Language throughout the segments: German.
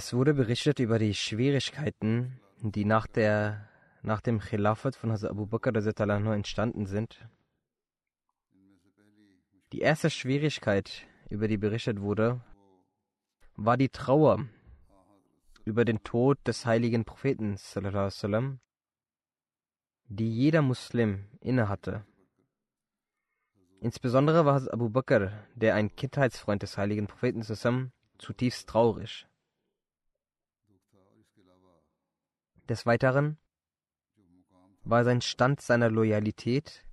Es wurde berichtet über die Schwierigkeiten, die nach, der, nach dem Khilafat von Hazrat Abu Bakr entstanden sind. Die erste Schwierigkeit, über die berichtet wurde, war die Trauer über den Tod des heiligen Propheten, die jeder Muslim innehatte. Insbesondere war Hazrat Abu Bakr, der ein Kindheitsfreund des heiligen Propheten, zutiefst traurig. Des Weiteren war sein Stand seiner Loyalität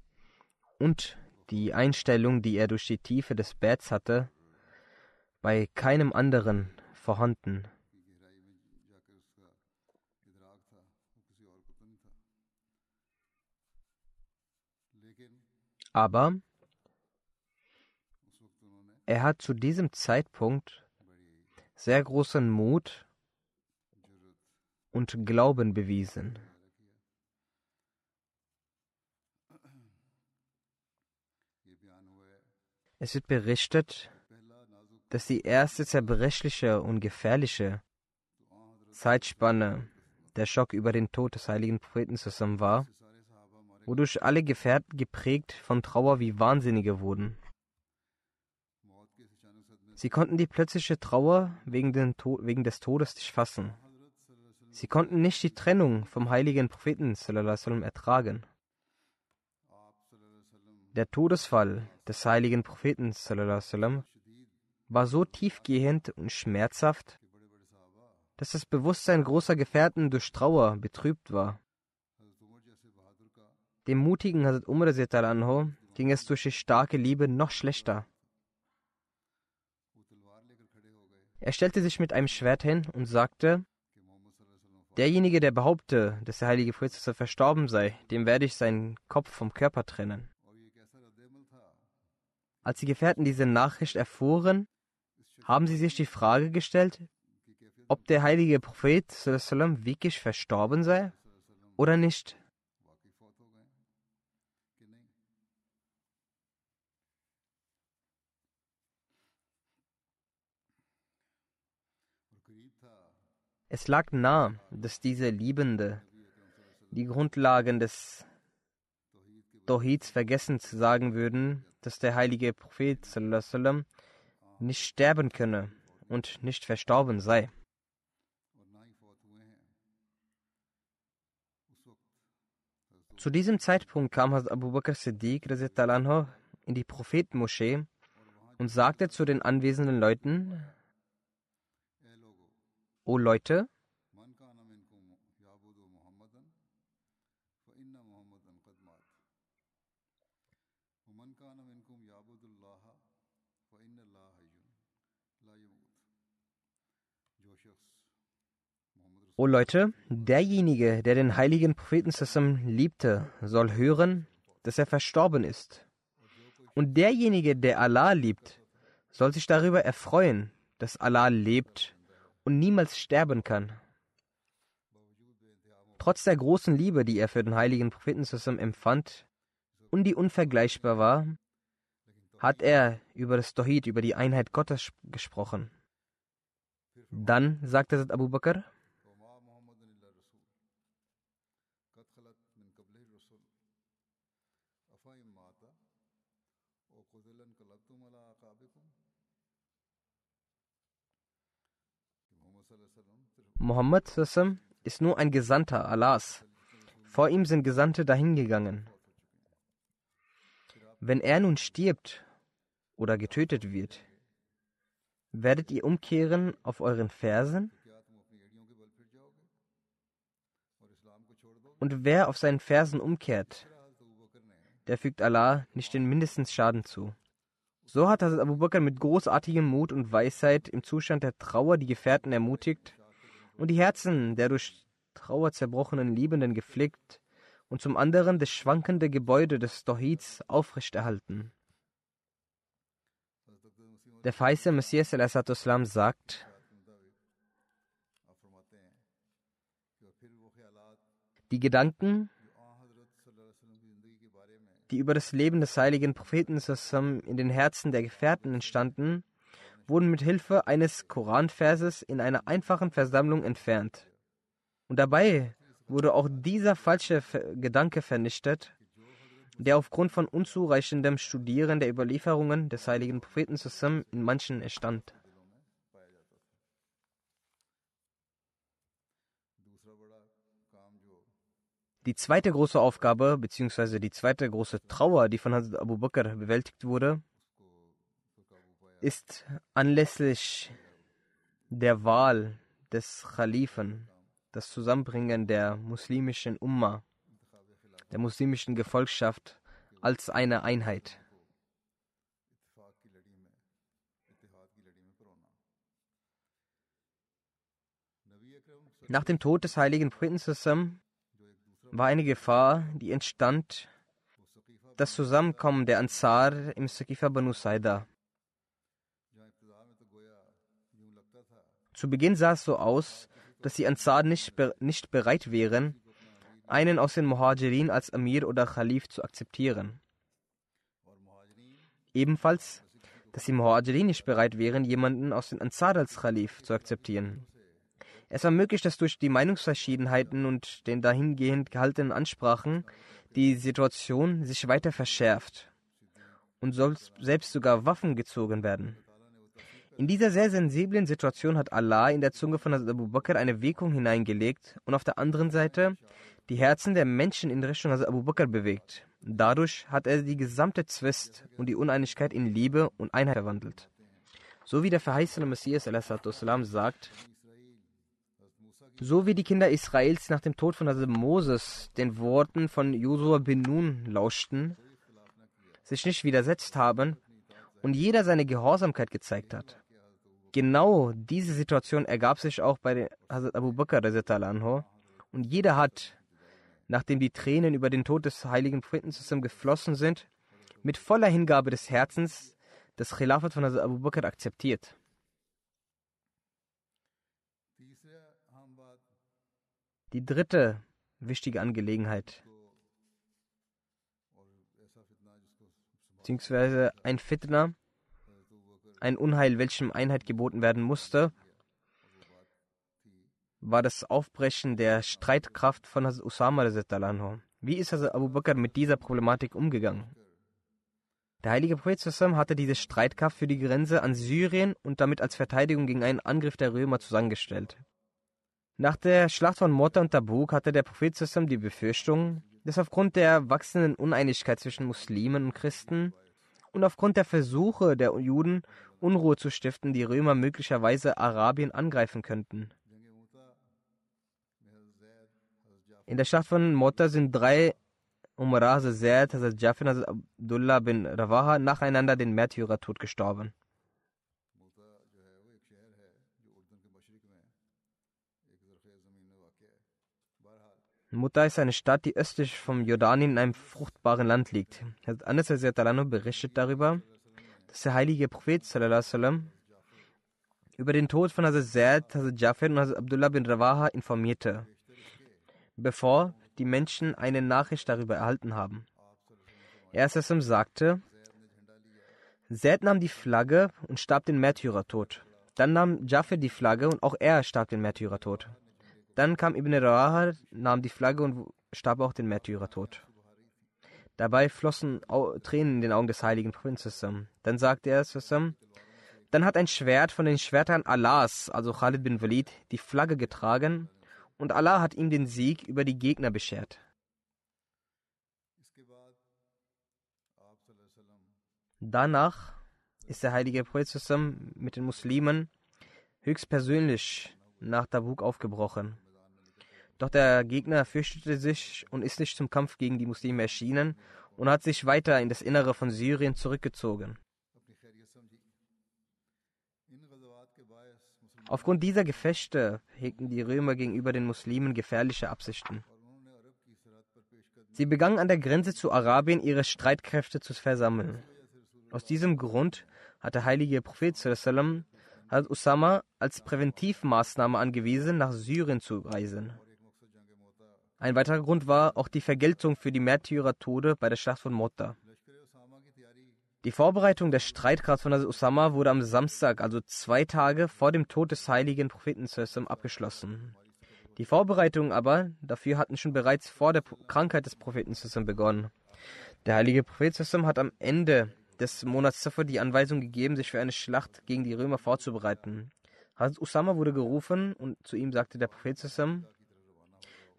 und die Einstellung, die er durch die Tiefe des Betts hatte, bei keinem anderen vorhanden. Aber er hat zu diesem Zeitpunkt sehr großen Mut und Glauben bewiesen. Es wird berichtet, dass die erste zerbrechliche und gefährliche Zeitspanne der Schock über den Tod des heiligen Propheten zusammen war, wodurch alle Gefährten geprägt von Trauer wie Wahnsinnige wurden. Sie konnten die plötzliche Trauer wegen, wegen des Todes nicht fassen. Sie konnten nicht die Trennung vom heiligen Propheten ertragen. Der Todesfall des heiligen Propheten war so tiefgehend und schmerzhaft, dass das Bewusstsein großer Gefährten durch Trauer betrübt war. Dem mutigen Hazrat Umar anho ging es durch die starke Liebe noch schlechter. Er stellte sich mit einem Schwert hin und sagte, Derjenige, der behaupte, dass der heilige Prophet verstorben sei, dem werde ich seinen Kopf vom Körper trennen. Als die Gefährten diese Nachricht erfuhren, haben sie sich die Frage gestellt, ob der heilige Prophet wirklich verstorben sei oder nicht. Es lag nahe, dass diese Liebende die Grundlagen des Tawhids vergessen zu sagen würden, dass der heilige Prophet sallam, nicht sterben könne und nicht verstorben sei. Zu diesem Zeitpunkt kam Hazrat Abu Bakr Siddiq in die Prophetenmoschee und sagte zu den anwesenden Leuten, O Leute, O Leute, derjenige, der den heiligen Propheten zusammen liebte, soll hören, dass er verstorben ist. Und derjenige, der Allah liebt, soll sich darüber erfreuen, dass Allah lebt und niemals sterben kann. Trotz der großen Liebe, die er für den heiligen Propheten zusammen empfand und die unvergleichbar war, hat er über das Tawhid, über die Einheit Gottes gesprochen. Dann sagte Abu Bakr, Muhammad ist nur ein Gesandter Allahs. Vor ihm sind Gesandte dahingegangen. Wenn er nun stirbt oder getötet wird, werdet ihr umkehren auf euren Fersen? Und wer auf seinen Fersen umkehrt, der fügt Allah nicht den mindesten Schaden zu. So hat Hazrat Abu Bakr mit großartigem Mut und Weisheit im Zustand der Trauer die Gefährten ermutigt und die Herzen der durch Trauer zerbrochenen Liebenden gepflegt und zum anderen das schwankende Gebäude des Tawhids aufrechterhalten. Der Feise Messias al sagt, die Gedanken, die über das Leben des heiligen Propheten in den Herzen der Gefährten entstanden, wurden mit Hilfe eines Koranverses in einer einfachen Versammlung entfernt. Und dabei wurde auch dieser falsche Gedanke vernichtet, der aufgrund von unzureichendem Studieren der Überlieferungen des heiligen Propheten zusammen in manchen entstand. Die zweite große Aufgabe bzw. die zweite große Trauer, die von Hazrat Abu Bakr bewältigt wurde, ist anlässlich der Wahl des Khalifen das Zusammenbringen der muslimischen Umma, der muslimischen Gefolgschaft als eine Einheit. Nach dem Tod des heiligen Propheten war eine Gefahr, die entstand, das Zusammenkommen der Ansar im Sakifa Banu Saida. Zu Beginn sah es so aus, dass die Ansar nicht, nicht bereit wären, einen aus den Muhajirin als Amir oder Khalif zu akzeptieren. Ebenfalls, dass die Muhajirin nicht bereit wären, jemanden aus den Ansar als Khalif zu akzeptieren. Es war möglich, dass durch die Meinungsverschiedenheiten und den dahingehend gehaltenen Ansprachen die Situation sich weiter verschärft und soll selbst sogar Waffen gezogen werden. In dieser sehr sensiblen Situation hat Allah in der Zunge von Abu Bakr eine Wirkung hineingelegt und auf der anderen Seite die Herzen der Menschen in Richtung Abu Bakr bewegt. Dadurch hat er die gesamte Zwist und die Uneinigkeit in Liebe und Einheit verwandelt. So wie der verheißene Messias sagt, so wie die Kinder Israels nach dem Tod von Moses den Worten von Josua bin Nun lauschten, sich nicht widersetzt haben und jeder seine Gehorsamkeit gezeigt hat. Genau diese Situation ergab sich auch bei Hazrat Abu Bakr und jeder hat, nachdem die Tränen über den Tod des heiligen Propheten zusammen geflossen sind, mit voller Hingabe des Herzens das Khilafat von Hazrat Abu Bakr akzeptiert. Die dritte wichtige Angelegenheit, beziehungsweise ein Fitna, ein Unheil, welchem Einheit geboten werden musste, war das Aufbrechen der Streitkraft von Hazrat Usama. Wie ist Hazrat Abu Bakr mit dieser Problematik umgegangen? Der heilige Prophet hatte diese Streitkraft für die Grenze an Syrien und damit als Verteidigung gegen einen Angriff der Römer zusammengestellt. Nach der Schlacht von Mota und Tabuk hatte der Prophet Sassam die Befürchtung, dass aufgrund der wachsenden Uneinigkeit zwischen Muslimen und Christen und aufgrund der Versuche der Juden, Unruhe zu stiften, die Römer möglicherweise Arabien angreifen könnten. In der Schlacht von Mota sind drei Umrah, Hazrat Zaid, Hazrat Jafin, Hazrat Abdullah bin Rawaha nacheinander den Märtyrertod gestorben. Mutta ist eine Stadt, die östlich vom Jordanien in einem fruchtbaren Land liegt. Anas berichtet darüber, dass der heilige Prophet sallam, über den Tod von Hazrat Zaid, Hazrat Jafar und Hazrat Abdullah bin Rawaha informierte, bevor die Menschen eine Nachricht darüber erhalten haben. Er sagte, Zaid nahm die Flagge und starb den Märtyrertod. Dann nahm Jafar die Flagge und auch er starb den Märtyrertod. Dann kam Ibn Rawaha, nahm die Flagge und starb auch den Märtyrertod. Dabei flossen Tränen in den Augen des heiligen Propheten. Dann sagte er, dann hat ein Schwert von den Schwertern Allahs, also Khalid bin Walid, die Flagge getragen und Allah hat ihm den Sieg über die Gegner beschert. Danach ist der heilige Prophet mit den Muslimen höchstpersönlich nach Tabuk aufgebrochen. Doch der Gegner fürchtete sich und ist nicht zum Kampf gegen die Muslime erschienen und hat sich weiter in das Innere von Syrien zurückgezogen. Aufgrund dieser Gefechte hegten die Römer gegenüber den Muslimen gefährliche Absichten. Sie begannen an der Grenze zu Arabien ihre Streitkräfte zu versammeln. Aus diesem Grund hat der heilige Prophet hat Usama als Präventivmaßnahme angewiesen, nach Syrien zu reisen. Ein weiterer Grund war auch die Vergeltung für die Märtyrertode bei der Schlacht von Motta. Die Vorbereitung der Streitkraft von Usama wurde am Samstag, also zwei Tage vor dem Tod des heiligen Propheten abgeschlossen. Die Vorbereitungen aber dafür hatten schon bereits vor der Krankheit des Propheten begonnen. Der heilige Prophet hat am Ende des Monats Safar die Anweisung gegeben, sich für eine Schlacht gegen die Römer vorzubereiten. Hazrat Usama wurde gerufen und zu ihm sagte der Prophet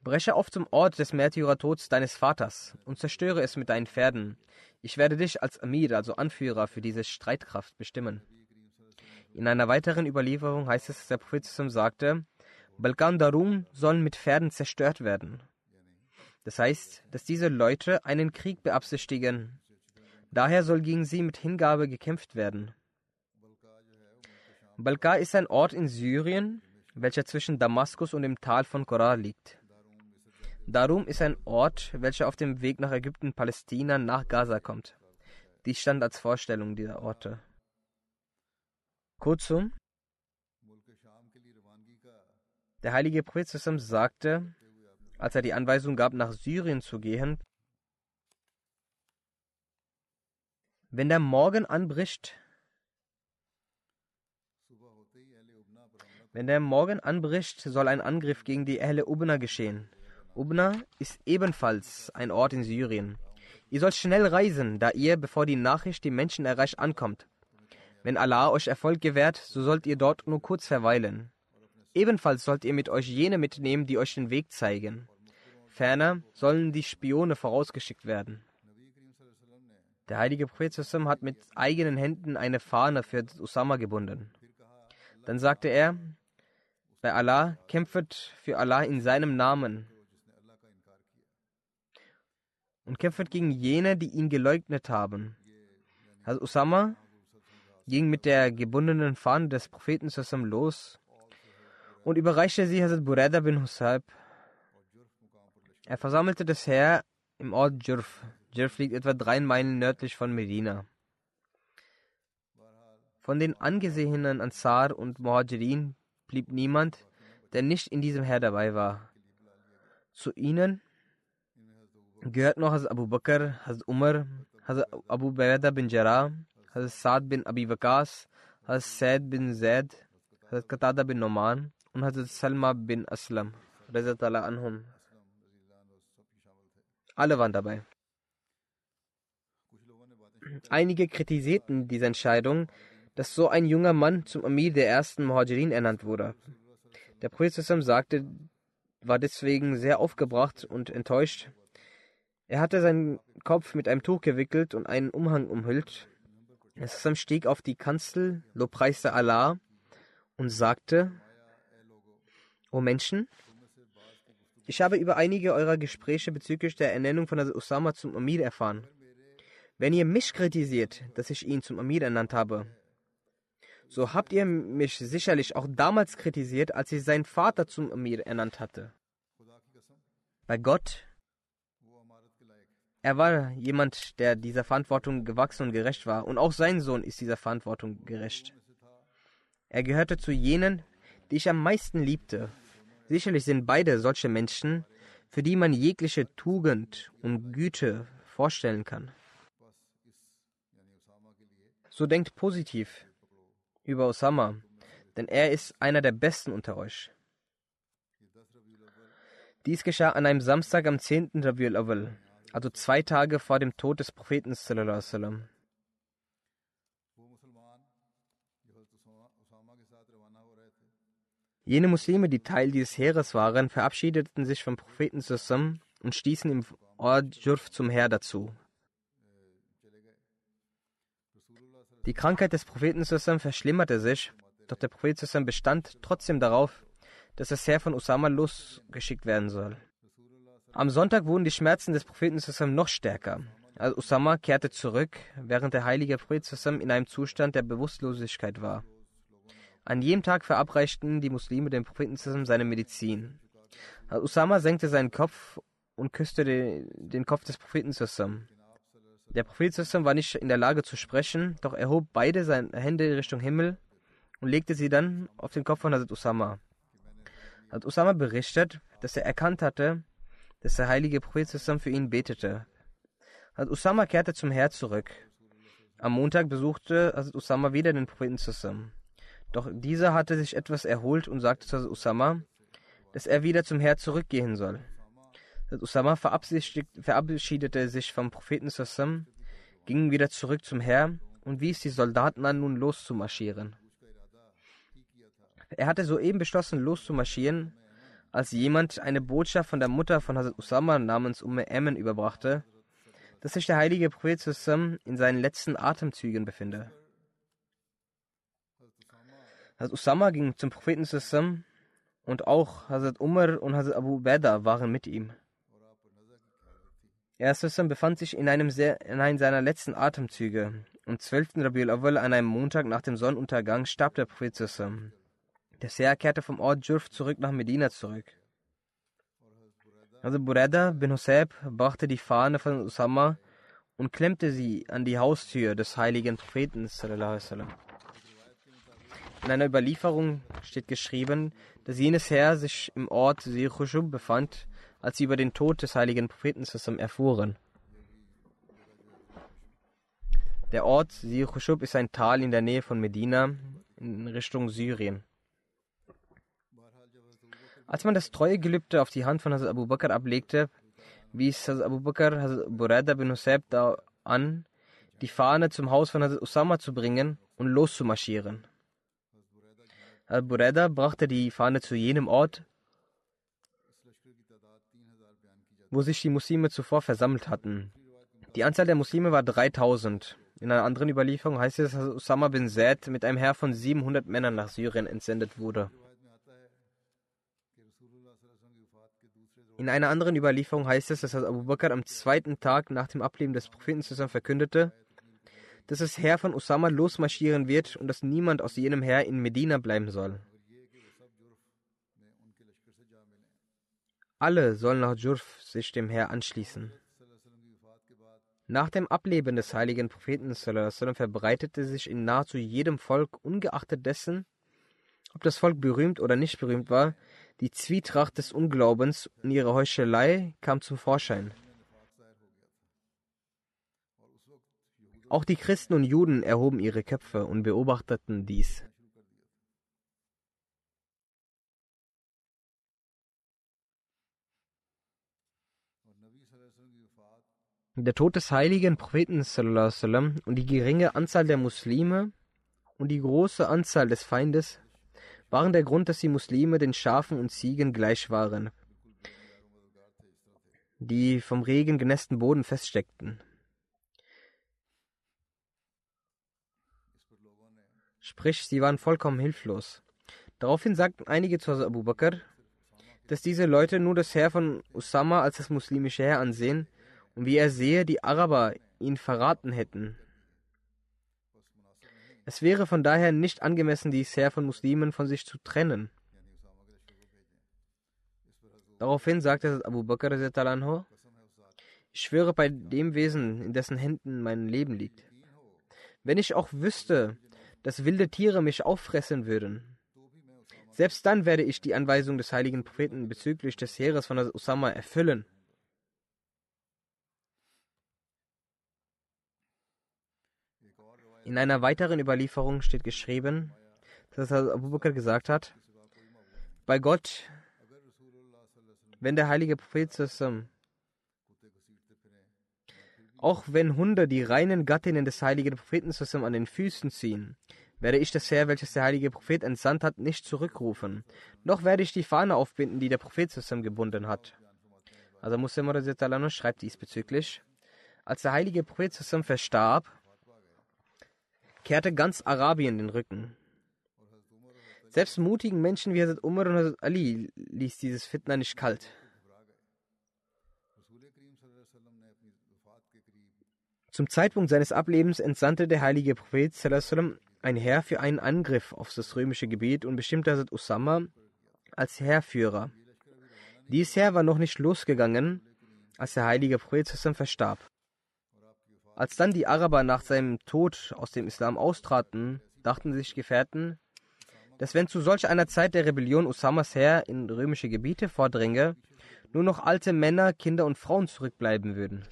Breche auf zum Ort des Märtyrertods deines Vaters und zerstöre es mit deinen Pferden. Ich werde dich als Amir, also Anführer für diese Streitkraft bestimmen. In einer weiteren Überlieferung heißt es, dass der Prophet sagte, Balkan Darum sollen mit Pferden zerstört werden. Das heißt, dass diese Leute einen Krieg beabsichtigen. Daher soll gegen sie mit Hingabe gekämpft werden. Balka ist ein Ort in Syrien, welcher zwischen Damaskus und dem Tal von Korah liegt. Darum ist ein Ort, welcher auf dem Weg nach Ägypten, Palästina, nach Gaza kommt. Dies stand als Vorstellung dieser Orte. Kurzum, der heilige Prophet sagte, als er die Anweisung gab, nach Syrien zu gehen, wenn der Morgen anbricht, wenn der Morgen anbricht, soll ein Angriff gegen die Ehle Ubna geschehen. Ubna ist ebenfalls ein Ort in Syrien. Ihr sollt schnell reisen, da ihr, bevor die Nachricht die Menschen erreicht, ankommt. Wenn Allah euch Erfolg gewährt, so sollt ihr dort nur kurz verweilen. Ebenfalls sollt ihr mit euch jene mitnehmen, die euch den Weg zeigen. Ferner sollen die Spione vorausgeschickt werden. Der heilige Prophet hat mit eigenen Händen eine Fahne für Usama gebunden. Dann sagte er, bei Allah kämpft für Allah in seinem Namen und kämpft gegen jene, die ihn geleugnet haben. Also Usama ging mit der gebundenen Fahne des Propheten Sassam los und überreichte sie Hazrat Bureda bin Husayb. Er versammelte das Heer im Ort Jurf. Jurf liegt etwa drei Meilen nördlich von Medina. Von den angesehenen Ansar und Muhajirin blieb niemand, der nicht in diesem Heer dabei war. Zu ihnen gehört noch Hazrat Abu Bakr, Hazrat Umar, Hazrat Abu Baida bin Jarrah, Hazrat Saad bin Abi Waqas, Hazrat Said bin Zaid, Hazrat Qatada bin Noman und Hazrat Salma bin Aslam. Anhum. Alle waren dabei. Einige kritisierten diese Entscheidung, dass so ein junger Mann zum Amir der ersten Muhajirin ernannt wurde. Der Prophet sagte, war deswegen sehr aufgebracht und enttäuscht, er hatte seinen Kopf mit einem Tuch gewickelt und einen Umhang umhüllt. Sassam stieg auf die Kanzel, lobpreiste Allah und sagte, O Menschen, ich habe über einige eurer Gespräche bezüglich der Ernennung von Usama zum Amir erfahren. Wenn ihr mich kritisiert, dass ich ihn zum Amir ernannt habe, so habt ihr mich sicherlich auch damals kritisiert, als ich seinen Vater zum Amir ernannt hatte. Bei Gott er war jemand, der dieser Verantwortung gewachsen und gerecht war. Und auch sein Sohn ist dieser Verantwortung gerecht. Er gehörte zu jenen, die ich am meisten liebte. Sicherlich sind beide solche Menschen, für die man jegliche Tugend und Güte vorstellen kann. So denkt positiv über Osama, denn er ist einer der Besten unter euch. Dies geschah an einem Samstag am 10. Rabiul Awal, also zwei Tage vor dem Tod des Propheten. Jene Muslime, die Teil dieses Heeres waren, verabschiedeten sich vom Propheten und stießen im Ort Jurf zum Heer dazu. Die Krankheit des Propheten verschlimmerte sich, doch der Prophet bestand trotzdem darauf, dass das Heer von Usama losgeschickt werden soll. Am Sonntag wurden die Schmerzen des Propheten noch stärker. Also Usama kehrte zurück, während der heilige Prophet in einem Zustand der Bewusstlosigkeit war. An jedem Tag verabreichten die Muslime dem Propheten seine Medizin. Also Usama senkte seinen Kopf und küsste den, den Kopf des Propheten der Prophet war nicht in der Lage zu sprechen, doch er hob beide seine Hände Richtung Himmel und legte sie dann auf den Kopf von Hazrat Usama. Hazrat Usama berichtet, dass er erkannt hatte, dass der heilige Prophet für ihn betete. Hazrat Usama kehrte zum Herr zurück. Am Montag besuchte Hazrat Usama wieder den Propheten zusammen. Doch dieser hatte sich etwas erholt und sagte zu Hazrat Usama, dass er wieder zum Herr zurückgehen soll. Usama verabschiedete sich vom Propheten Sassam, ging wieder zurück zum Herr und wies die Soldaten an, nun loszumarschieren. Er hatte soeben beschlossen, loszumarschieren, als jemand eine Botschaft von der Mutter von Hazrat Usama namens Umme Emmen überbrachte, dass sich der heilige Prophet Sassam in seinen letzten Atemzügen befinde. Hazrat Usama ging zum Propheten Sassam und auch Hazrat Umar und Hazrat Abu Beda waren mit ihm. Erstesem befand sich in einem, sehr, in einem seiner letzten Atemzüge. Am 12. Rabiul Awal, an einem Montag nach dem Sonnenuntergang, starb der Prophet Sassam. Der Seher kehrte vom Ort Jurf zurück nach Medina zurück. Also Bureda bin Husayb brachte die Fahne von Usama und klemmte sie an die Haustür des heiligen Propheten. In einer Überlieferung steht geschrieben, dass jenes Heer sich im Ort Sir befand, als sie über den Tod des heiligen Propheten erfuhren. Der Ort Sir Khushub ist ein Tal in der Nähe von Medina in Richtung Syrien. Als man das Treuegelübde auf die Hand von Hazrat Abu Bakr ablegte, wies Hazrat Abu Bakr Hazrat Burada bin da an, die Fahne zum Haus von Hazrat Usama zu bringen und loszumarschieren. Hazrat Burada brachte die Fahne zu jenem Ort, wo sich die Muslime zuvor versammelt hatten. Die Anzahl der Muslime war 3000. In einer anderen Überlieferung heißt es, dass Osama bin Zaid mit einem Heer von 700 Männern nach Syrien entsendet wurde. In einer anderen Überlieferung heißt es, dass Abu Bakr am zweiten Tag nach dem Ableben des Propheten zusammen verkündete, dass das Heer von Osama losmarschieren wird und dass niemand aus jenem Heer in Medina bleiben soll. Alle sollen nach Jurf sich dem Herr anschließen. Nach dem Ableben des heiligen Propheten verbreitete sich in nahezu jedem Volk, ungeachtet dessen, ob das Volk berühmt oder nicht berühmt war, die Zwietracht des Unglaubens und ihre Heuchelei kam zum Vorschein. Auch die Christen und Juden erhoben ihre Köpfe und beobachteten dies. Der Tod des heiligen Propheten und die geringe Anzahl der Muslime und die große Anzahl des Feindes waren der Grund, dass die Muslime den Schafen und Ziegen gleich waren, die vom Regen genässten Boden feststeckten. Sprich, sie waren vollkommen hilflos. Daraufhin sagten einige zu Abu Bakr, dass diese Leute nur das Heer von Usama als das muslimische Heer ansehen und wie er sehe, die Araber ihn verraten hätten. Es wäre von daher nicht angemessen, dies Heer von Muslimen von sich zu trennen. Daraufhin sagte Abu Bakr, ich schwöre bei dem Wesen, in dessen Händen mein Leben liegt. Wenn ich auch wüsste, dass wilde Tiere mich auffressen würden. Selbst dann werde ich die Anweisung des heiligen Propheten bezüglich des Heeres von Usama erfüllen. In einer weiteren Überlieferung steht geschrieben, dass Abu Bakr gesagt hat, bei Gott, wenn der heilige Prophet auch wenn Hunde die reinen Gattinnen des heiligen Propheten an den Füßen ziehen, werde ich das Heer, welches der heilige Prophet entsandt hat, nicht zurückrufen. Noch werde ich die Fahne aufbinden, die der Prophet gebunden hat. Also Muslim schreibt diesbezüglich. Als der heilige Prophet verstarb, kehrte ganz Arabien den Rücken. Selbst mutigen Menschen wie Hazrat Umar und Hazrat Ali ließ dieses Fitna nicht kalt. Zum Zeitpunkt seines Ablebens entsandte der heilige Prophet ein Heer für einen Angriff auf das römische Gebiet und bestimmte Hazrat Usama als Heerführer. Dies Heer war noch nicht losgegangen, als der heilige Prophet verstarb. Als dann die Araber nach seinem Tod aus dem Islam austraten, dachten sich Gefährten, dass wenn zu solch einer Zeit der Rebellion Usamas Heer in römische Gebiete vordringe, nur noch alte Männer, Kinder und Frauen zurückbleiben würden.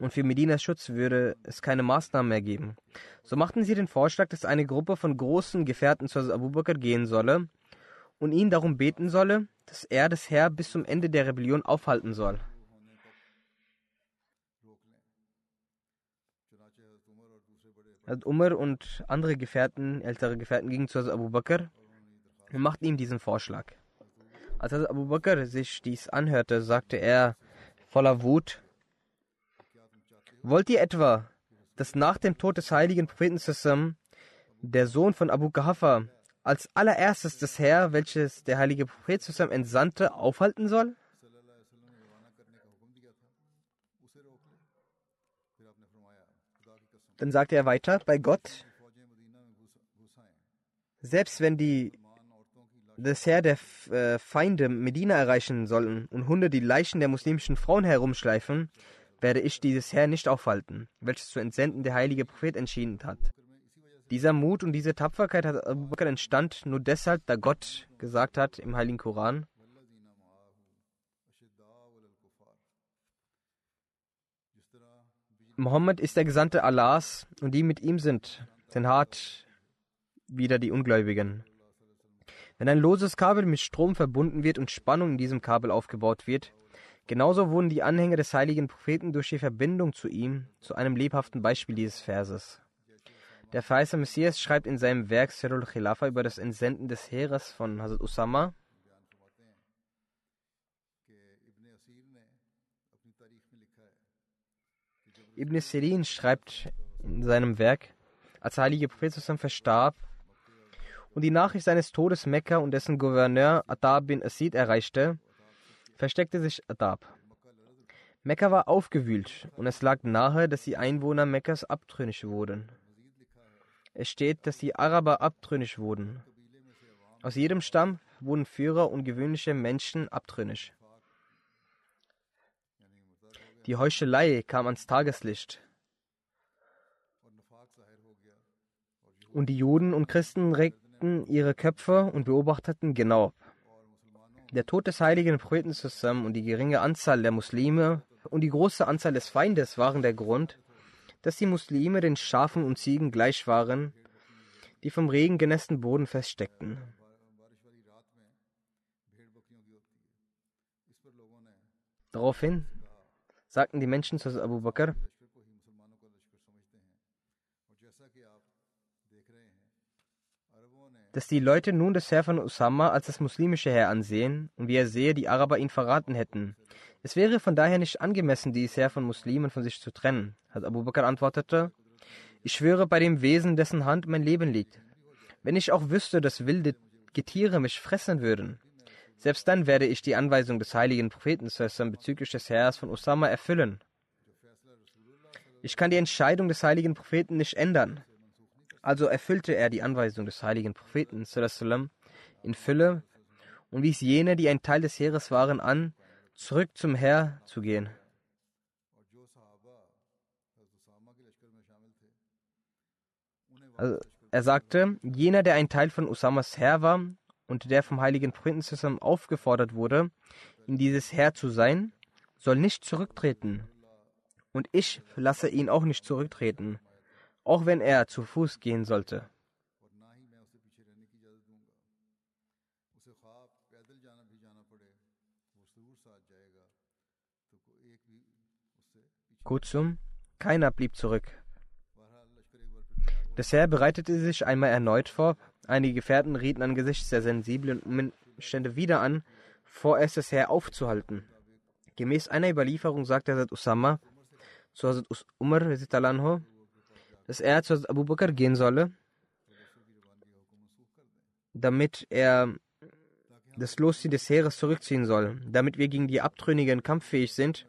Und für Medinas Schutz würde es keine Maßnahmen mehr geben. So machten sie den Vorschlag, dass eine Gruppe von großen Gefährten zu Abu Bakr gehen solle und ihn darum beten solle, dass er das Heer bis zum Ende der Rebellion aufhalten soll. Umar und andere Gefährten, ältere Gefährten, gingen zu Abu Bakr und machten ihm diesen Vorschlag. Als Abu Bakr sich dies anhörte, sagte er voller Wut: Wollt ihr etwa, dass nach dem Tod des heiligen Propheten Sassam der Sohn von Abu Kahafa als allererstes das Heer, welches der heilige Prophet zusammen entsandte, aufhalten soll? Dann sagte er weiter, bei Gott, selbst wenn die das Heer der äh, Feinde Medina erreichen sollen und Hunde die Leichen der muslimischen Frauen herumschleifen, werde ich dieses Heer nicht aufhalten, welches zu entsenden der heilige Prophet entschieden hat. Dieser Mut und diese Tapferkeit hat Abu Bakr entstand nur deshalb, da Gott gesagt hat im Heiligen Koran, Mohammed ist der Gesandte Allahs und die mit ihm sind, sind hart wieder die Ungläubigen. Wenn ein loses Kabel mit Strom verbunden wird und Spannung in diesem Kabel aufgebaut wird, genauso wurden die Anhänger des heiligen Propheten durch die Verbindung zu ihm zu einem lebhaften Beispiel dieses Verses. Der verheißene Messias schreibt in seinem Werk Sirul Khilafa über das Entsenden des Heeres von Hazrat Usama. Ibn Sirin schreibt in seinem Werk, als der heilige Prophet verstarb und die Nachricht seines Todes Mekka und dessen Gouverneur Adab bin Asid erreichte, versteckte sich Adab. Mekka war aufgewühlt und es lag nahe, dass die Einwohner Mekkas abtrünnig wurden. Es steht, dass die Araber abtrünnig wurden. Aus jedem Stamm wurden Führer und gewöhnliche Menschen abtrünnig. Die Heuchelei kam ans Tageslicht. Und die Juden und Christen regten ihre Köpfe und beobachteten genau. Der Tod des heiligen Propheten zusammen und die geringe Anzahl der Muslime und die große Anzahl des Feindes waren der Grund, dass die Muslime den Schafen und Ziegen gleich waren, die vom Regen genässten Boden feststeckten. Daraufhin sagten die Menschen zu Abu Bakr, dass die Leute nun das Heer von Usama als das muslimische Heer ansehen und wie er sehe, die Araber ihn verraten hätten. Es wäre von daher nicht angemessen, dieses Heer von Muslimen von sich zu trennen. Hat Abu Bakr antwortete, ich schwöre bei dem Wesen, dessen Hand mein Leben liegt. Wenn ich auch wüsste, dass wilde Getiere mich fressen würden, selbst dann werde ich die Anweisung des heiligen Propheten bezüglich des Heers von Osama erfüllen. Ich kann die Entscheidung des heiligen Propheten nicht ändern. Also erfüllte er die Anweisung des heiligen Propheten in Fülle und wies jene, die ein Teil des Heeres waren, an, zurück zum Herr zu gehen. Also, er sagte, jener, der ein Teil von Usamas Herr war und der vom heiligen Prinzessin aufgefordert wurde, in dieses Herr zu sein, soll nicht zurücktreten. Und ich lasse ihn auch nicht zurücktreten, auch wenn er zu Fuß gehen sollte. Kurzum, keiner blieb zurück. Das Heer bereitete sich einmal erneut vor. Einige Gefährten rieten angesichts der sensiblen Umstände wieder an, vorerst das Heer aufzuhalten. Gemäß einer Überlieferung sagte Hazrat Usama zu Hazrat Umar, dass er zu Hazrat Abu Bakr gehen solle, damit er das Losziehen des Heeres zurückziehen soll, damit wir gegen die Abtrünnigen kampffähig sind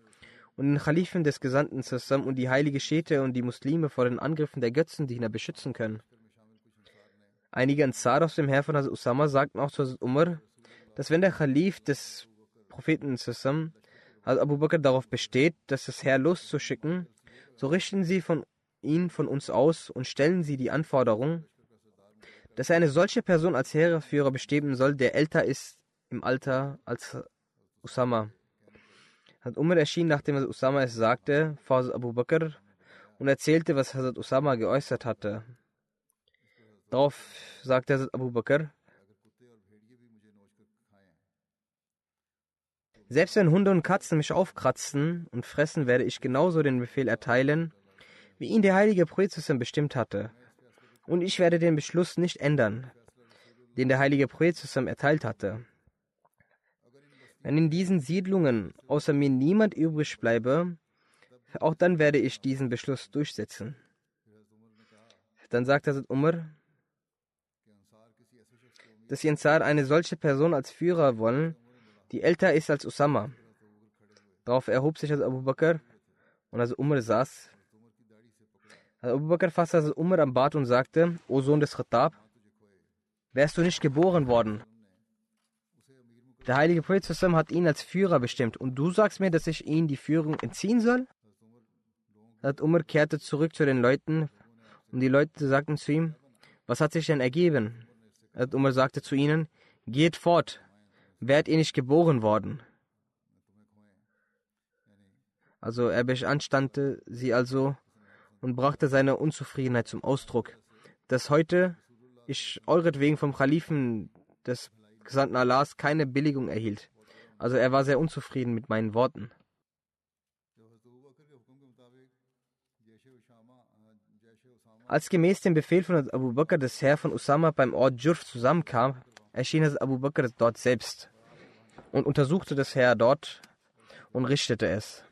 und den Khalifen des Gesandten zusammen und die heilige Schete und die Muslime vor den Angriffen der Götzendiener beschützen können. Einige Ansar aus dem Heer von Hazrat Usama sagten auch zu Hazrat Umar, dass wenn der Khalif des Propheten zusammen, Hazrat Abu Bakr darauf besteht, dass das Heer loszuschicken, so richten sie von ihn von uns aus und stellen sie die Anforderung, dass er eine solche Person als Heeresführer bestimmen soll, der älter ist im Alter als Usama. Hazrat Umar erschien, nachdem Hazrat Usama es sagte, vor Hazrat Abu Bakr und erzählte, was Hazrat Usama geäußert hatte. Darauf sagte Hazrat Abu Bakr, Selbst wenn Hunde und Katzen mich aufkratzen und fressen, werde ich genauso den Befehl erteilen, wie ihn der heilige Prophet bestimmt hatte. Und ich werde den Beschluss nicht ändern, den der heilige Prophet erteilt hatte. Wenn in diesen Siedlungen außer mir niemand übrig bleibe, auch dann werde ich diesen Beschluss durchsetzen. Dann sagt Hazrat Umar, dass die Ansar eine solche Person als Führer wollen, die älter ist als Usama. Darauf erhob sich Hazrat Abu Bakr und als Umar saß. Hazrat Abu Bakr fasste Hazrat Umar am Bart und sagte, O Sohn des Khattab, wärst du nicht geboren worden, der heilige Prophet hat ihn als Führer bestimmt und du sagst mir, dass ich ihm die Führung entziehen soll? Hat Umar kehrte zurück zu den Leuten und die Leute sagten zu ihm, was hat sich denn ergeben? Hat Umar sagte zu ihnen, geht fort, wärt ihr nicht geboren worden? Also er beanstandte sie also und brachte seine Unzufriedenheit zum Ausdruck, dass heute ich euretwegen vom Kalifen des Gesandten Allahs keine Billigung erhielt. Also er war sehr unzufrieden mit meinen Worten. Als gemäß dem Befehl von Abu Bakr das Heer von Usama beim Ort Jurf zusammenkam, erschien Abu Bakr dort selbst und untersuchte das Heer dort und richtete es.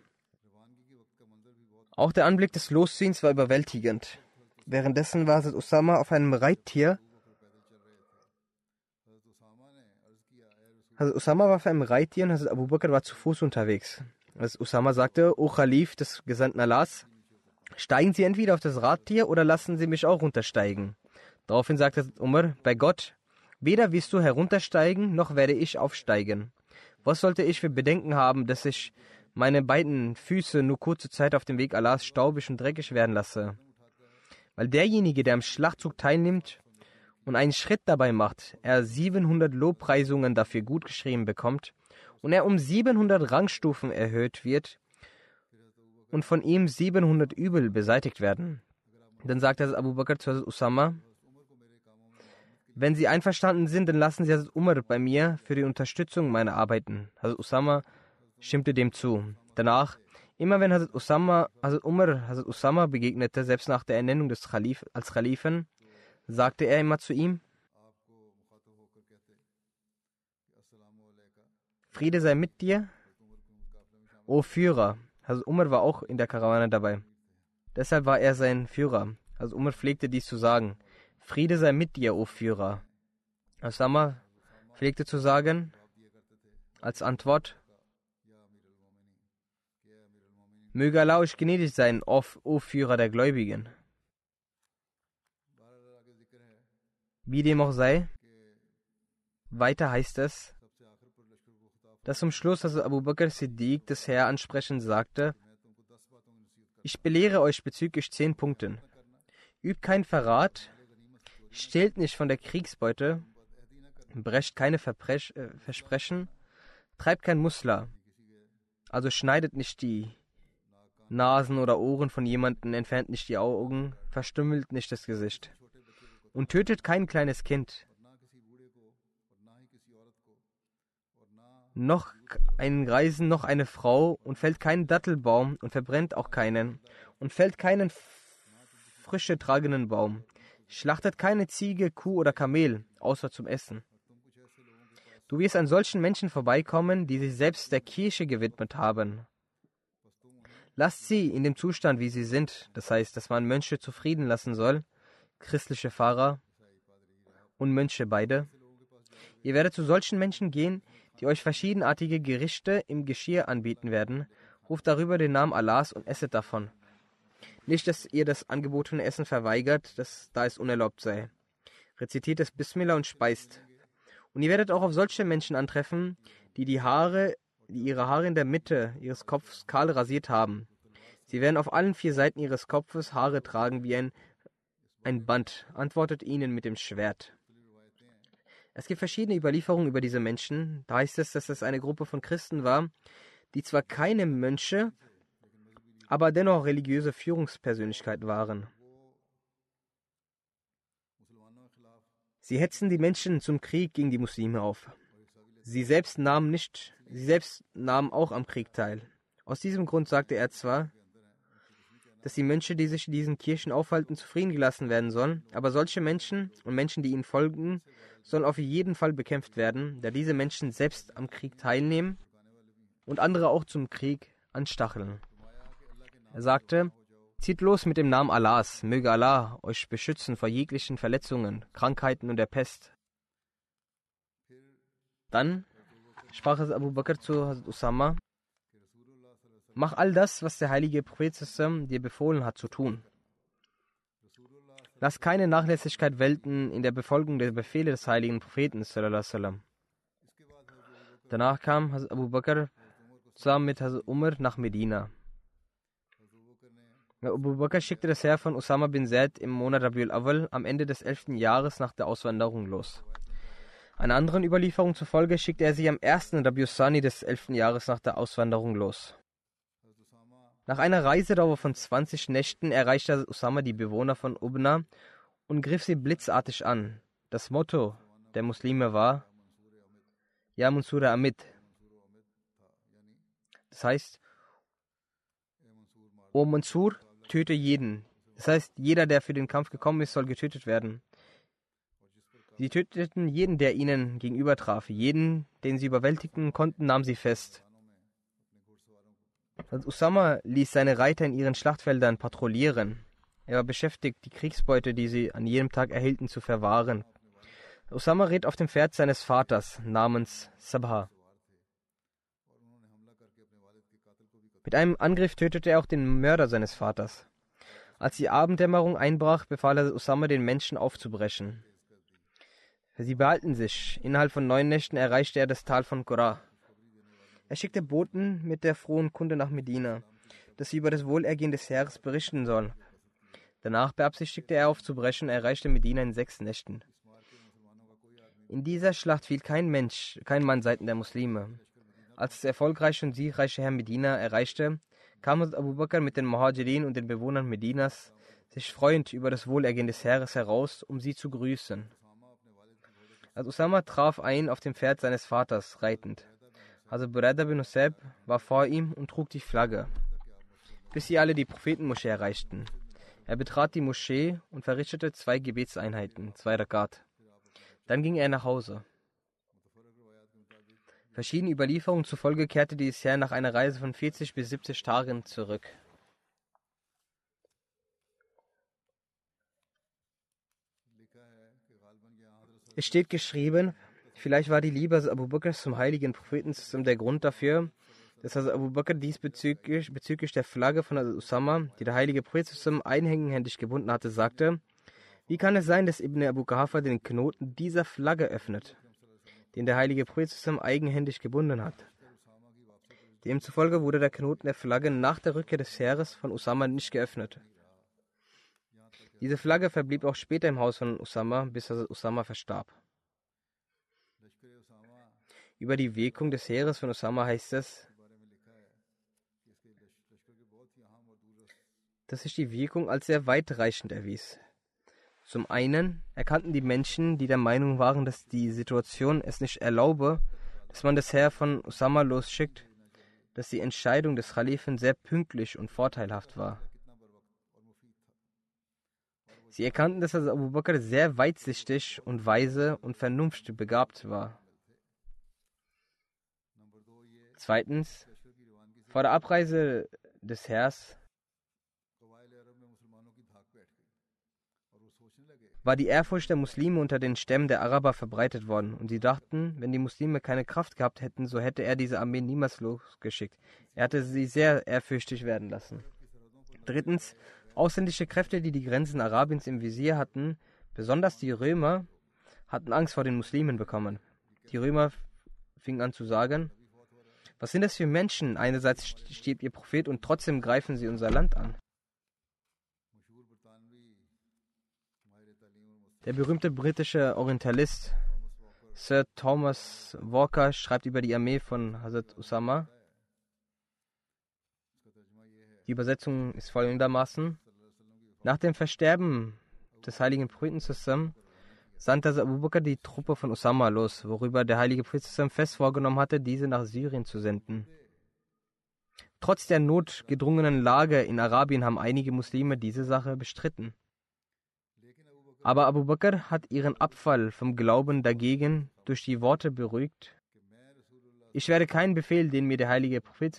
Auch der Anblick des Losziehens war überwältigend. Währenddessen war Usama auf einem Reittier Also Usama war auf einem Reittier und Hazrat Abu Bakr war zu Fuß unterwegs. Als Usama sagte, O Khalif des Gesandten Allahs, steigen Sie entweder auf das Radtier oder lassen Sie mich auch runtersteigen. Daraufhin sagte Umar, bei Gott, weder wirst du heruntersteigen, noch werde ich aufsteigen. Was sollte ich für Bedenken haben, dass ich meine beiden Füße nur kurze Zeit auf dem Weg Allahs staubig und dreckig werden lasse? Weil derjenige, der am Schlachtzug teilnimmt, und einen Schritt dabei macht, er 700 Lobpreisungen dafür gutgeschrieben bekommt und er um 700 Rangstufen erhöht wird und von ihm 700 Übel beseitigt werden. Dann sagt er Abu Bakr zu Usama, wenn Sie einverstanden sind, dann lassen Sie Hazrat Umar bei mir für die Unterstützung meiner Arbeiten. Hazrat Usama stimmte dem zu. Danach, immer wenn Hazrat Usama, Hazrat Umar Hazrat Usama begegnete, selbst nach der Ernennung des Khalif, als Khalifen, sagte er immer zu ihm, Friede sei mit dir, o Führer. Also Umar war auch in der Karawane dabei. Deshalb war er sein Führer. Also Umar pflegte dies zu sagen. Friede sei mit dir, o Führer. Osama pflegte zu sagen, als Antwort, Möge Allah euch gnädig sein, o Führer der Gläubigen. Wie dem auch sei, weiter heißt es, dass zum Schluss also Abu Bakr Siddiq das Herr ansprechend sagte, ich belehre euch bezüglich zehn Punkten. Übt keinen Verrat, stehlt nicht von der Kriegsbeute, brecht keine Verbrech äh, Versprechen, treibt kein Musler, also schneidet nicht die Nasen oder Ohren von jemandem, entfernt nicht die Augen, verstümmelt nicht das Gesicht und tötet kein kleines Kind, noch einen Greisen, noch eine Frau und fällt keinen Dattelbaum und verbrennt auch keinen und fällt keinen frische tragenden Baum, schlachtet keine Ziege, Kuh oder Kamel, außer zum Essen. Du wirst an solchen Menschen vorbeikommen, die sich selbst der Kirche gewidmet haben. Lasst sie in dem Zustand, wie sie sind, das heißt, dass man Mönche zufrieden lassen soll, christliche Pfarrer und Mönche beide. Ihr werdet zu solchen Menschen gehen, die euch verschiedenartige Gerichte im Geschirr anbieten werden. Ruft darüber den Namen Allahs und esset davon. Nicht, dass ihr das angebotene Essen verweigert, das, da es unerlaubt sei. Rezitiert es Bismillah und speist. Und ihr werdet auch auf solche Menschen antreffen, die die Haare, die ihre Haare in der Mitte ihres Kopfes kahl rasiert haben. Sie werden auf allen vier Seiten ihres Kopfes Haare tragen wie ein, ein Band, antwortet ihnen mit dem Schwert. Es gibt verschiedene Überlieferungen über diese Menschen. Da heißt es, dass es eine Gruppe von Christen war, die zwar keine Mönche, aber dennoch religiöse Führungspersönlichkeiten waren. Sie hetzten die Menschen zum Krieg gegen die Muslime auf. Sie selbst nahmen nicht, sie selbst nahmen auch am Krieg teil. Aus diesem Grund sagte er zwar, dass die Mönche, die sich in diesen Kirchen aufhalten, zufrieden gelassen werden sollen, aber solche Menschen und Menschen, die ihnen folgen, sollen auf jeden Fall bekämpft werden, da diese Menschen selbst am Krieg teilnehmen und andere auch zum Krieg anstacheln. Er sagte, Zieht los mit dem Namen Allahs, möge Allah euch beschützen vor jeglichen Verletzungen, Krankheiten und der Pest. Dann sprach es Abu Bakr zu Hazrat Usama, mach all das, was der heilige Prophet dir befohlen hat zu tun. Lass keine Nachlässigkeit welten in der Befolgung der Befehle des heiligen Propheten. Danach kam Hazrat Abu Bakr zusammen mit Hazrat Umar nach Medina. Abu Bakr schickte das Heer von Osama bin Zaid im Monat Rabiul Awal am Ende des 11. Jahres nach der Auswanderung los. Einer anderen Überlieferung zufolge schickte er sie am 1. Rabiul Sani des 11. Jahres nach der Auswanderung los. Nach einer Reisedauer von 20 Nächten erreichte Osama die Bewohner von Ubna und griff sie blitzartig an. Das Motto der Muslime war Ya Mansura Amit. Das heißt, O Mansur, töte jeden. Das heißt, jeder, der für den Kampf gekommen ist, soll getötet werden. Sie töteten jeden, der ihnen gegenüber traf. Jeden, den sie überwältigen konnten, nahm sie fest. Usama ließ seine Reiter in ihren Schlachtfeldern patrouillieren. Er war beschäftigt, die Kriegsbeute, die sie an jedem Tag erhielten, zu verwahren. Usama ritt auf dem Pferd seines Vaters namens Sabha. Mit einem Angriff tötete er auch den Mörder seines Vaters. Als die Abenddämmerung einbrach, befahl er Usama den Menschen aufzubrechen. Sie behalten sich. Innerhalb von neun Nächten erreichte er das Tal von Qura. Er schickte Boten mit der frohen Kunde nach Medina, dass sie über das Wohlergehen des Heeres berichten sollen. Danach beabsichtigte er aufzubrechen, erreichte Medina in sechs Nächten. In dieser Schlacht fiel kein Mensch, kein Mann seiten der Muslime. Als das erfolgreiche und siegreiche Herr Medina erreichte, kam Abu Bakr mit den Muhajirin und den Bewohnern Medinas sich freuend über das Wohlergehen des Heeres heraus, um sie zu grüßen. Als Usama traf ein auf dem Pferd seines Vaters, reitend. Also Burada bin Usab war vor ihm und trug die Flagge, bis sie alle die Prophetenmoschee erreichten. Er betrat die Moschee und verrichtete zwei Gebetseinheiten, zwei Rakat. Dann ging er nach Hause. Verschiedene Überlieferungen zufolge kehrte dieses Heer nach einer Reise von 40 bis 70 Tagen zurück. Es steht geschrieben, Vielleicht war die Liebe Abu Bakr zum heiligen Propheten der Grund dafür, dass Abu Bakr diesbezüglich bezüglich der Flagge von Usama, die der heilige Prophet einhändig gebunden hatte, sagte, wie kann es sein, dass Ibn Abu Kahafa den Knoten dieser Flagge öffnet, den der heilige Prophet eigenhändig gebunden hat? Demzufolge wurde der Knoten der Flagge nach der Rückkehr des Heeres von Usama nicht geöffnet. Diese Flagge verblieb auch später im Haus von Usama, bis Usama verstarb. Über die Wirkung des Heeres von Usama heißt es, dass sich die Wirkung als sehr weitreichend erwies. Zum einen erkannten die Menschen, die der Meinung waren, dass die Situation es nicht erlaube, dass man das Heer von Usama losschickt, dass die Entscheidung des Khalifen sehr pünktlich und vorteilhaft war. Sie erkannten, dass Abu Bakr sehr weitsichtig und weise und vernunftbegabt war. Zweitens, vor der Abreise des Herrs war die Ehrfurcht der Muslime unter den Stämmen der Araber verbreitet worden, und sie dachten, wenn die Muslime keine Kraft gehabt hätten, so hätte er diese Armee niemals losgeschickt. Er hatte sie sehr ehrfürchtig werden lassen. Drittens, ausländische Kräfte, die die Grenzen Arabiens im Visier hatten, besonders die Römer, hatten Angst vor den Muslimen bekommen. Die Römer fingen an zu sagen, was sind das für Menschen? Einerseits stirbt ihr Prophet und trotzdem greifen sie unser Land an. Der berühmte britische Orientalist Sir Thomas Walker schreibt über die Armee von Hazrat Usama. Die Übersetzung ist folgendermaßen: Nach dem Versterben des heiligen Propheten zusammen sandte Abu Bakr die Truppe von Usama los, worüber der heilige Prophet fest vorgenommen hatte, diese nach Syrien zu senden. Trotz der notgedrungenen Lage in Arabien haben einige Muslime diese Sache bestritten. Aber Abu Bakr hat ihren Abfall vom Glauben dagegen durch die Worte beruhigt. Ich werde keinen Befehl, den mir der heilige Prophet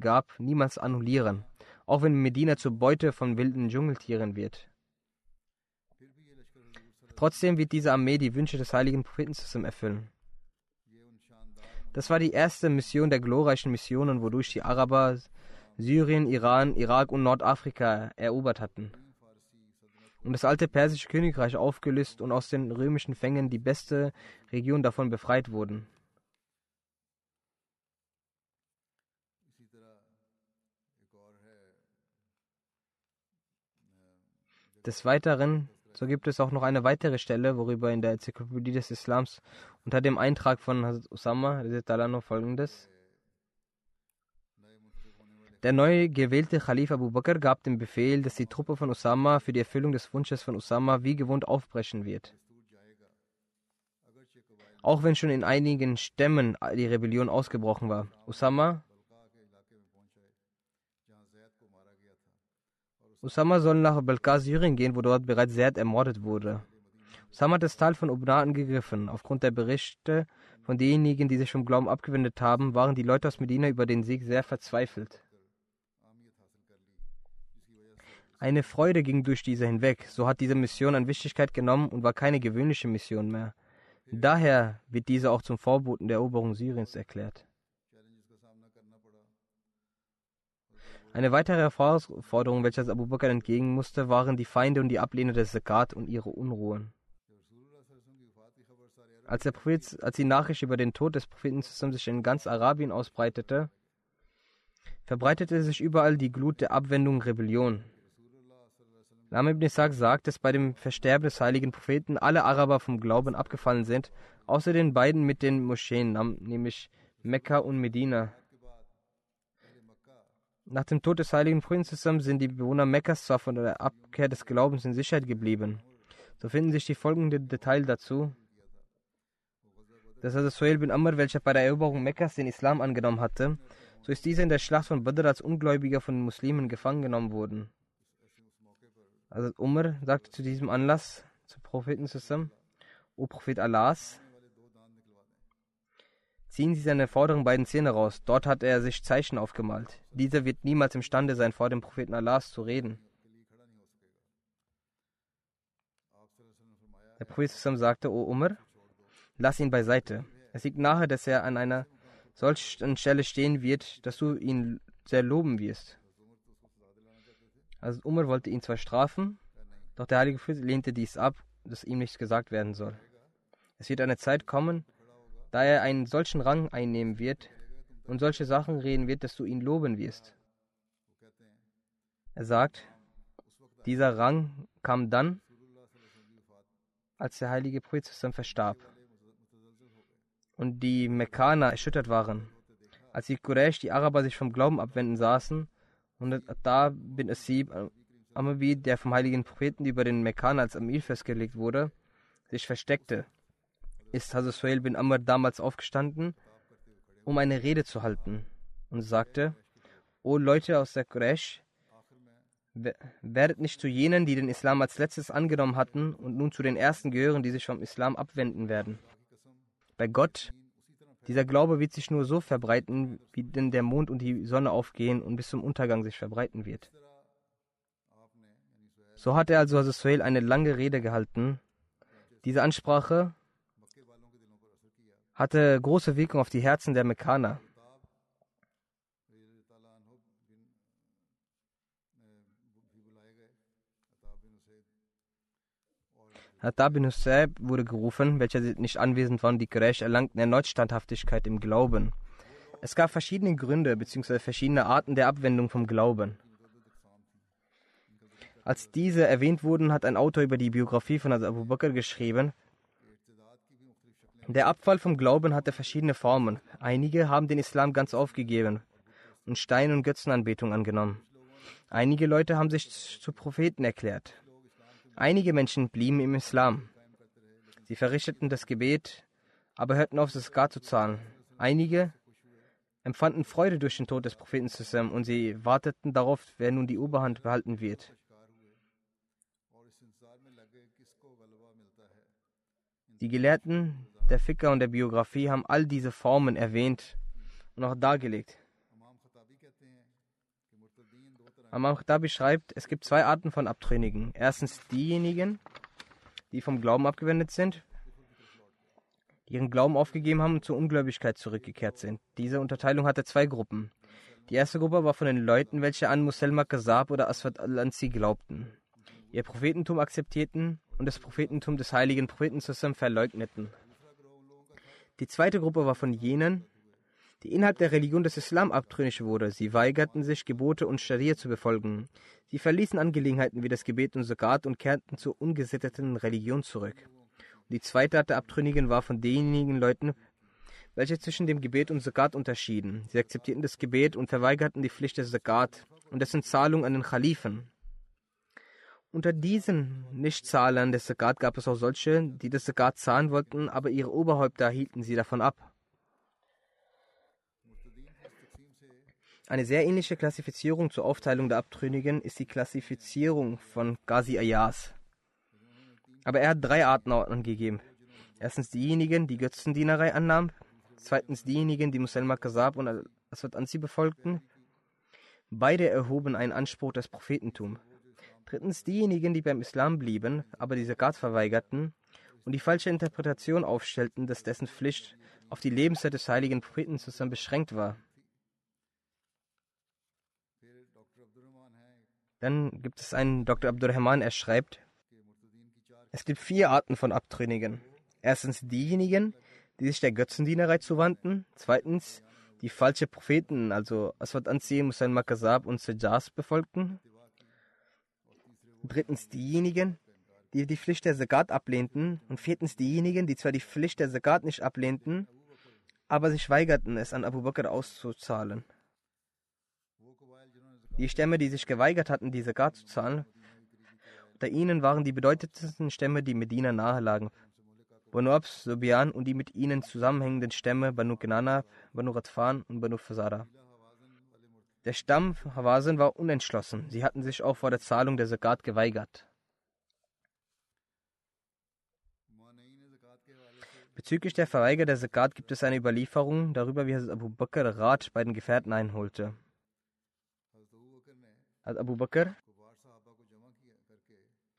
gab, niemals annullieren, auch wenn Medina zur Beute von wilden Dschungeltieren wird. Trotzdem wird diese Armee die Wünsche des heiligen Propheten erfüllen. Das war die erste Mission der glorreichen Missionen, wodurch die Araber Syrien, Iran, Irak und Nordafrika erobert hatten und das alte persische Königreich aufgelöst und aus den römischen Fängen die beste Region davon befreit wurden. Des Weiteren, so gibt es auch noch eine weitere Stelle, worüber in der Enzyklopädie des Islams unter dem Eintrag von Hazrat Usama folgendes der neu gewählte Khalif Abu Bakr gab den Befehl, dass die Truppe von Usama für die Erfüllung des Wunsches von Usama wie gewohnt aufbrechen wird. Auch wenn schon in einigen Stämmen die Rebellion ausgebrochen war. Usama Usama soll nach Balkar, Syrien gehen, wo dort bereits Zerd ermordet wurde. Usama hat das Tal von Ubna angegriffen. Aufgrund der Berichte von denjenigen, die sich vom Glauben abgewendet haben, waren die Leute aus Medina über den Sieg sehr verzweifelt. Eine Freude ging durch diese hinweg, so hat diese Mission an Wichtigkeit genommen und war keine gewöhnliche Mission mehr. Daher wird diese auch zum Vorboten der Eroberung Syriens erklärt. Eine weitere Herausforderung, welcher Abu Bakr entgegen musste, waren die Feinde und die Ablehner des Zakat und ihre Unruhen. Als, der Prophet, als die Nachricht über den Tod des Propheten sich in ganz Arabien ausbreitete, verbreitete sich überall die Glut der Abwendung Rebellion. Lam ibn Ishaq sagt, dass bei dem Versterben des heiligen Propheten alle Araber vom Glauben abgefallen sind, außer den beiden mit den Moscheen, nämlich Mekka und Medina. Nach dem Tod des heiligen Propheten sind die Bewohner Mekkas zwar von der Abkehr des Glaubens in Sicherheit geblieben. So finden sich die folgenden Details dazu. Dass also Suhail bin Amr, welcher bei der Eroberung Mekkas den Islam angenommen hatte, so ist dieser in der Schlacht von Badr als Ungläubiger von den Muslimen gefangen genommen worden. Also Umar sagte zu diesem Anlass zu Propheten zusammen, O Prophet Allahs, ziehen Sie seine vorderen beiden Zähne raus. Dort hat er sich Zeichen aufgemalt. Dieser wird niemals imstande sein, vor dem Propheten Allahs zu reden. Der Prophet sagte, O Umar, lass ihn beiseite. Es liegt nahe, dass er an einer solchen Stelle stehen wird, dass du ihn sehr loben wirst. Also Umar wollte ihn zwar strafen, doch der heilige Prophet lehnte dies ab, dass ihm nichts gesagt werden soll. Es wird eine Zeit kommen, da er einen solchen Rang einnehmen wird und solche Sachen reden wird, dass du ihn loben wirst. Er sagt, dieser Rang kam dann, als der heilige Prophet verstarb und die Mekkaner erschüttert waren. Als die Quraysh, die Araber, sich vom Glauben abwenden saßen und Atta bin Asib Amavi, der vom heiligen Propheten über den Mekkaner als Amir festgelegt wurde, sich versteckte, ist Hazrat Suhail bin Amr damals aufgestanden, um eine Rede zu halten und sagte, O Leute aus der Quraysh, werdet nicht zu jenen, die den Islam als letztes angenommen hatten und nun zu den ersten gehören, die sich vom Islam abwenden werden. Bei Gott, dieser Glaube wird sich nur so verbreiten, wie denn der Mond und die Sonne aufgehen und bis zum Untergang sich verbreiten wird. So hat er also Hazrat Suhail eine lange Rede gehalten. Diese Ansprache hatte große Wirkung auf die Herzen der Mekkaner. Hatta bin Husayb wurde gerufen, welcher nicht anwesend war und die Quraysh erlangten erneut Standhaftigkeit im Glauben. Es gab verschiedene Gründe bzw. verschiedene Arten der Abwendung vom Glauben. Als diese erwähnt wurden, hat ein Autor über die Biografie von Abu Bakr geschrieben, der Abfall vom Glauben hatte verschiedene Formen. Einige haben den Islam ganz aufgegeben und Stein- und Götzenanbetung angenommen. Einige Leute haben sich zu Propheten erklärt. Einige Menschen blieben im Islam. Sie verrichteten das Gebet, aber hörten auf, das Zakat zu zahlen. Einige empfanden Freude durch den Tod des Propheten zusammen und sie warteten darauf, wer nun die Oberhand behalten wird. Die Gelehrten der Ficker und der Biografie haben all diese Formen erwähnt und auch dargelegt. Imam Khatabi schreibt, es gibt zwei Arten von Abtrünnigen. Erstens diejenigen, die vom Glauben abgewendet sind, ihren Glauben aufgegeben haben und zur Ungläubigkeit zurückgekehrt sind. Diese Unterteilung hatte zwei Gruppen. Die erste Gruppe war von den Leuten, welche an Muselma Kazab oder Aswad al-Ansi glaubten, ihr Prophetentum akzeptierten und das Prophetentum des heiligen Propheten zusammen verleugneten. Die zweite Gruppe war von jenen, die innerhalb der Religion des Islam abtrünnig wurde. Sie weigerten sich, Gebote und Scharia zu befolgen. Sie verließen Angelegenheiten wie das Gebet und Zakat und kehrten zur ungesitteten Religion zurück. Und die zweite Art der Abtrünnigen war von denjenigen Leuten, welche zwischen dem Gebet und Zakat unterschieden. Sie akzeptierten das Gebet und verweigerten die Pflicht des Zakat und dessen Zahlung an den Khalifen. Unter diesen Nichtzahlern des Zakat gab es auch solche, die das Zakat zahlen wollten, aber ihre Oberhäupter hielten sie davon ab. Eine sehr ähnliche Klassifizierung zur Aufteilung der Abtrünnigen ist die Klassifizierung von Ghazi Ayaz. Aber er hat drei Arten angegeben. Erstens diejenigen, die Götzendienerei annahmen. Zweitens diejenigen, die Muselma Kasab und Aswad Ansi befolgten. Beide erhoben einen Anspruch des Prophetentum. Drittens diejenigen, die beim Islam blieben, aber die Zakat verweigerten und die falsche Interpretation aufstellten, dass dessen Pflicht auf die Lebenszeit des heiligen Propheten zusammen beschränkt war. Dann gibt es einen Dr. Abdurrahman, er schreibt, es gibt vier Arten von Abtrünnigen. Erstens diejenigen, die sich der Götzendienerei zuwandten. Zweitens die falsche Propheten, also Aswad Ansi, Musain Makazab und Sejas befolgten. Drittens diejenigen, die die Pflicht der Zakat ablehnten. Und viertens diejenigen, die zwar die Pflicht der Zakat nicht ablehnten, aber sich weigerten, es an Abu Bakr auszuzahlen. Die Stämme, die sich geweigert hatten, diese Zakat zu zahlen, unter ihnen waren die bedeutendsten Stämme, die Medina nahe lagen. Banu Abs, Subian und die mit ihnen zusammenhängenden Stämme Banu Kenana, Banu Radfan und Banu Fasara. Der Stamm Hawazin war unentschlossen. Sie hatten sich auch vor der Zahlung der Zakat geweigert. Bezüglich der Verweiger der Zakat gibt es eine Überlieferung darüber, wie Abu Bakr Rat bei den Gefährten einholte. Abu Bakr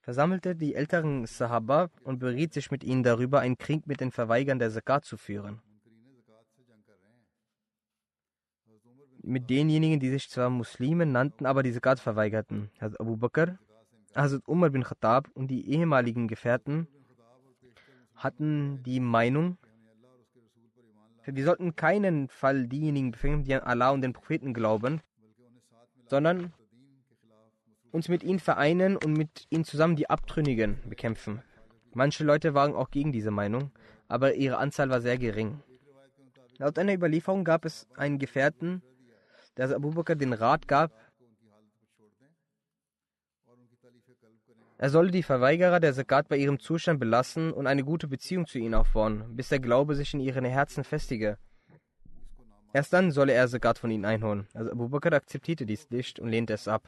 versammelte die älteren Sahaba und beriet sich mit ihnen darüber, einen Krieg mit den Verweigern der Zakat zu führen. Mit denjenigen, die sich zwar Muslime nannten, aber die Zakat verweigerten. Hazrat Abu Bakr, Hazrat Umar bin Khattab und die ehemaligen Gefährten hatten die Meinung, wir sollten keinen Fall diejenigen befehlen, die an Allah und den Propheten glauben, sondern uns mit ihnen vereinen und mit ihnen zusammen die Abtrünnigen bekämpfen. Manche Leute waren auch gegen diese Meinung, aber ihre Anzahl war sehr gering. Laut einer Überlieferung gab es einen Gefährten, der Abu Bakr den Rat gab, er solle die Verweigerer der Zakat bei ihrem Zustand belassen und eine gute Beziehung zu ihnen aufbauen, bis der Glaube sich in ihren Herzen festige. Erst dann solle er Zakat von ihnen einholen. Also Abu Bakr akzeptierte dies nicht und lehnte es ab.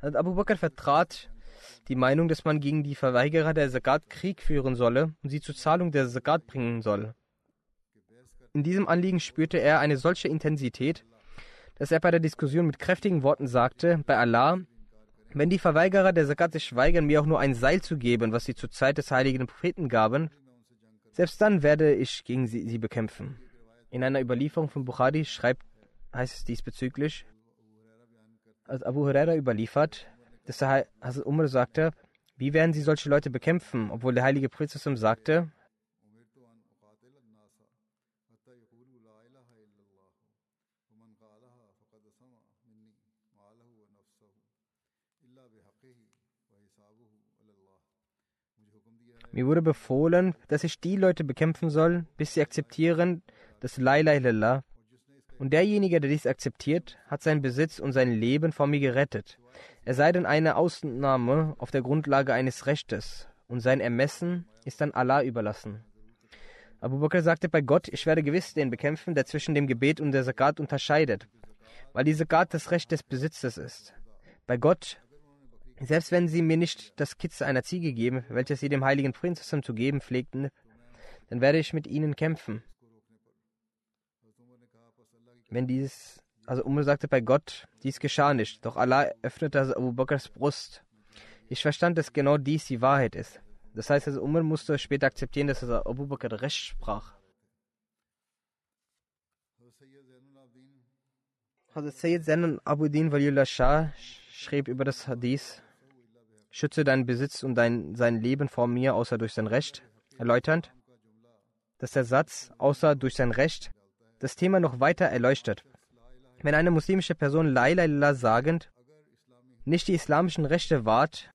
Also Abu Bakr vertrat die Meinung, dass man gegen die Verweigerer der Zakat Krieg führen solle und sie zur Zahlung der Zakat bringen soll. In diesem Anliegen spürte er eine solche Intensität, dass er bei der Diskussion mit kräftigen Worten sagte, bei Allah, wenn die Verweigerer der Zakat sich weigern, mir auch nur ein Seil zu geben, was sie zur Zeit des heiligen Propheten gaben, selbst dann werde ich gegen sie, sie bekämpfen. In einer Überlieferung von Bukhari schreibt, heißt es diesbezüglich, als Abu Huraira überliefert, dass Hazrat Umar sagte, wie werden sie solche Leute bekämpfen, obwohl der heilige Prophet sagte, Mir wurde befohlen, dass ich die Leute bekämpfen soll, bis sie akzeptieren, dass La ilaha und derjenige, der dies akzeptiert, hat seinen Besitz und sein Leben vor mir gerettet. Er sei denn eine Ausnahme auf der Grundlage eines Rechtes und sein Ermessen ist dann Allah überlassen. Abu Bakr sagte bei Gott, ich werde gewiss den bekämpfen, der zwischen dem Gebet und der Zakat unterscheidet, weil die Zakat das Recht des Besitzes ist. Bei Gott selbst wenn sie mir nicht das Kitze einer Ziege geben, welches sie dem heiligen Prinzessin zu geben pflegten, dann werde ich mit ihnen kämpfen. Wenn dies, also Umar sagte bei Gott, dies geschah nicht, doch Allah öffnete Abu Bakrs Brust. Ich verstand, dass genau dies die Wahrheit ist. Das heißt, also Umar musste später akzeptieren, dass Abu Bakr recht sprach. Hazrat Sayyid Zainul Abudin Waliullah Shah schrieb über das Hadith, schütze deinen Besitz und dein, sein Leben vor mir, außer durch sein Recht, erläuternd, dass der Satz, außer durch sein Recht, das Thema noch weiter erleuchtet. Wenn eine muslimische Person La ilaha sagend nicht die islamischen Rechte wahrt,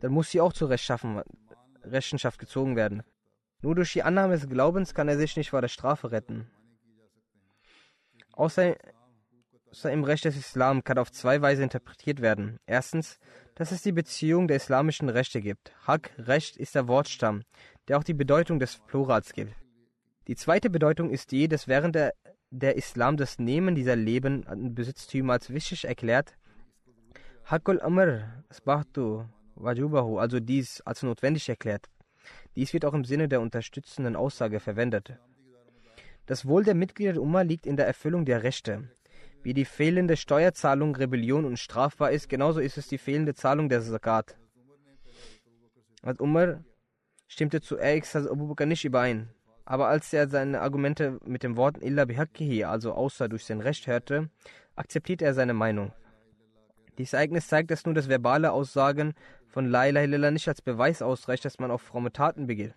dann muss sie auch zur Rechenschaft gezogen werden. Nur durch die Annahme des Glaubens kann er sich nicht vor der Strafe retten. Außer Außer im Recht des Islam kann auf zwei Weise interpretiert werden. Erstens, dass es die Beziehung der islamischen Rechte gibt. Haq, Recht, ist der Wortstamm, der auch die Bedeutung des Plurals gibt. Die zweite Bedeutung ist die, dass während der, der Islam das Nehmen dieser Leben an Besitztümer als wichtig erklärt, Hakul Amr, Sbahtu, Wajubahu, also dies als notwendig erklärt. Dies wird auch im Sinne der unterstützenden Aussage verwendet. Das Wohl der Mitglieder der Umma liegt in der Erfüllung der Rechte. Wie die fehlende Steuerzahlung Rebellion und strafbar ist, genauso ist es die fehlende Zahlung der Zakat. Als Umar stimmte zu Ex Abu Bakr nicht überein. Aber als er seine Argumente mit den Worten Illa bihakkihi, also außer durch sein Recht, hörte, akzeptierte er seine Meinung. Dieses Ereignis zeigt, dass nur das verbale Aussagen von La ilaha illallah nicht als Beweis ausreicht, dass man auf fromme Taten begeht.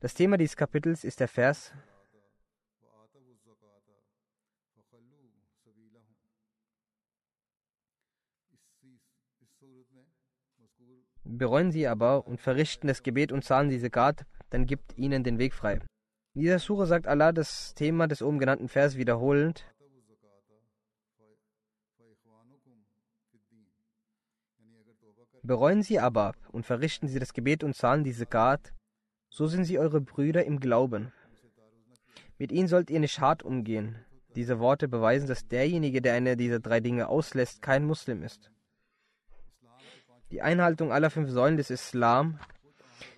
Das Thema dieses Kapitels ist der Vers Bereuen sie aber und verrichten das Gebet und zahlen die Zakat, dann gibt ihnen den Weg frei. In dieser Sure sagt Allah das Thema des oben genannten Vers wiederholend. Bereuen sie aber und verrichten sie das Gebet und zahlen die Zakat, so sind sie eure Brüder im Glauben. Mit ihnen sollt ihr nicht hart umgehen. Diese Worte beweisen, dass derjenige, der eine dieser drei Dinge auslässt, kein Muslim ist. Die Einhaltung aller fünf Säulen des Islam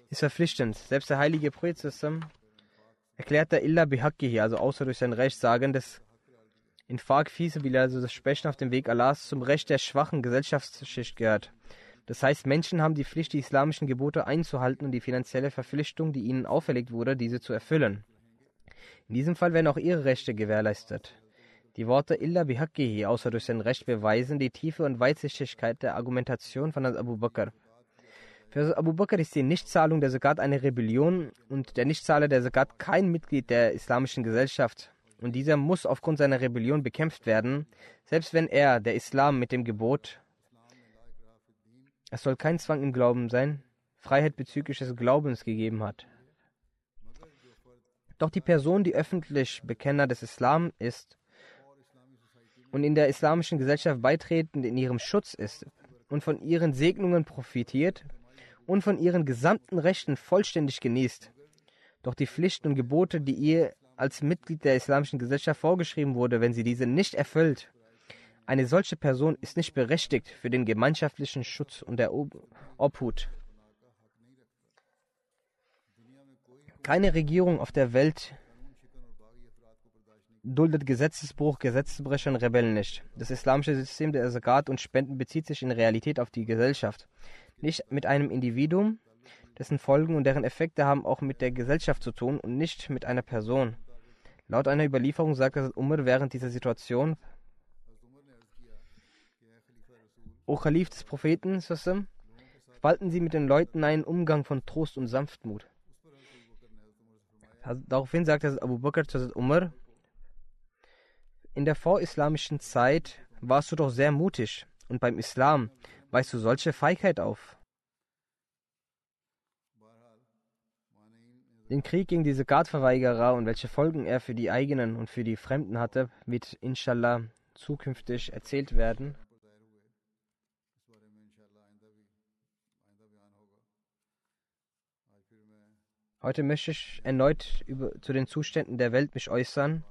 ist verpflichtend. Selbst der heilige Prophet erklärt der Illa bihakkihi, also außer durch sein Recht, sagen, dass in Faq Fisabil, also das Sprechen auf dem Weg Allahs, zum Recht der schwachen Gesellschaftsschicht gehört. Das heißt, Menschen haben die Pflicht, die islamischen Gebote einzuhalten und die finanzielle Verpflichtung, die ihnen auferlegt wurde, diese zu erfüllen. In diesem Fall werden auch ihre Rechte gewährleistet. Die Worte illa bihaqqihi, außer durch sein Recht, beweisen die Tiefe und Weitsichtigkeit der Argumentation von Abu Bakr. Für Abu Bakr ist die Nichtzahlung der Zakat eine Rebellion und der Nichtzahler der Zakat kein Mitglied der islamischen Gesellschaft. Und dieser muss aufgrund seiner Rebellion bekämpft werden, selbst wenn er, der Islam mit dem Gebot, es soll kein Zwang im Glauben sein, Freiheit bezüglich des Glaubens gegeben hat. Doch die Person, die öffentlich Bekenner des Islam ist und in der islamischen Gesellschaft beitretend in ihrem Schutz ist und von ihren Segnungen profitiert und von ihren gesamten Rechten vollständig genießt, doch die Pflichten und Gebote, die ihr als Mitglied der islamischen Gesellschaft vorgeschrieben wurde, wenn sie diese nicht erfüllt, eine solche Person ist nicht berechtigt für den gemeinschaftlichen Schutz und der Obhut. Keine Regierung auf der Welt duldet Gesetzesbruch, Gesetzesbrecher und Rebellen nicht. Das islamische System der Zakat und Spenden bezieht sich in Realität auf die Gesellschaft. Nicht mit einem Individuum, dessen Folgen und deren Effekte haben auch mit der Gesellschaft zu tun und nicht mit einer Person. Laut einer Überlieferung sagte Umar während dieser Situation, O Khalif des Propheten, spalten Sie mit den Leuten einen Umgang von Trost und Sanftmut. Daraufhin sagte Abu Bakr zu Umar, in der vorislamischen Zeit warst du doch sehr mutig und beim Islam weist du solche Feigheit auf. Den Krieg gegen diese Zakat-Verweigerer und welche Folgen er für die eigenen und für die Fremden hatte, wird inshallah zukünftig erzählt werden. Heute möchte ich erneut über, zu den Zuständen der Welt mich äußern.